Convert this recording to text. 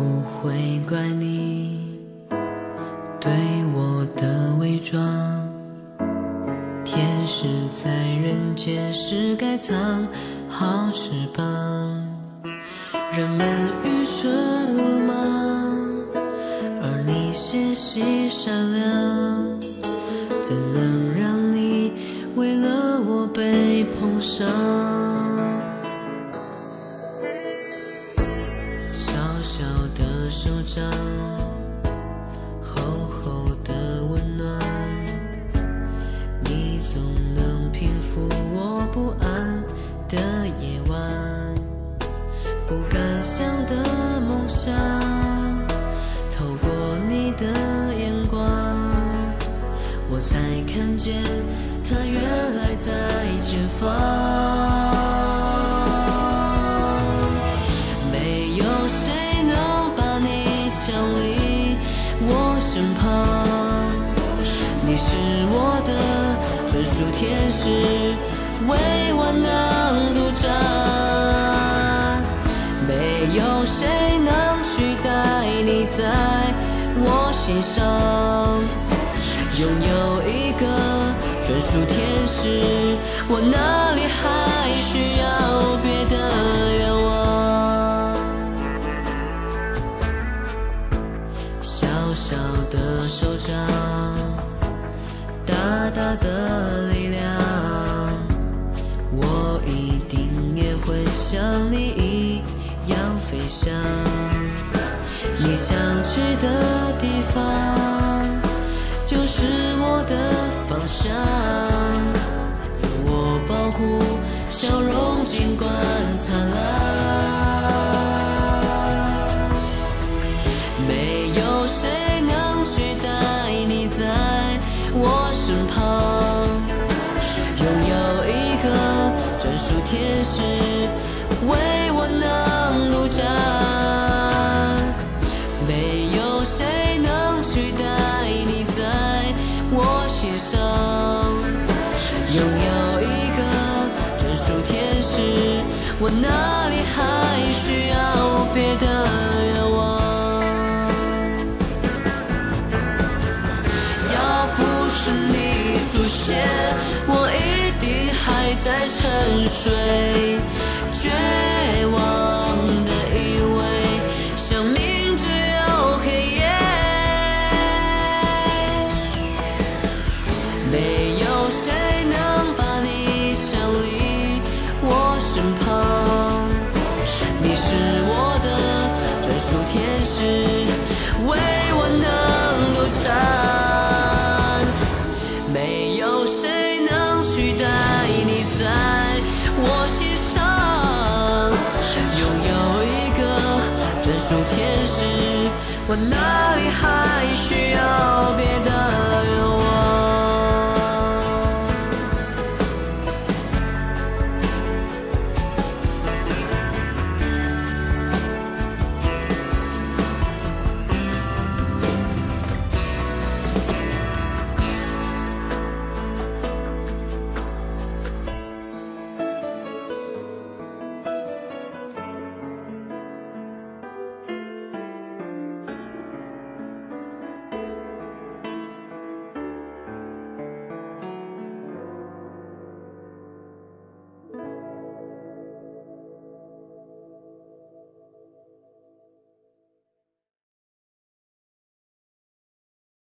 不会怪你对我的伪装，天使在人间是该藏好翅膀，人们愚蠢鲁莽，而你纤细善良，怎能让你为了我被碰伤？的夜晚。不敢想的梦想，透过你的眼光，我才看见它原来在前方。没有谁能把你抢离我身旁，你是我的专属天使，为我能独占。没有谁能取代你在我心上，拥有一个专属天使，我哪里还需要别的愿望？小小的手掌，大大的你想去的地方，就是我的方向。有我保护，笑容尽管灿烂。没有谁能取代你在我身旁，拥有一个专属天使，为哪里还需要别的愿望？要不是你出现，我一定还在沉睡，天使，我哪里还需要别的？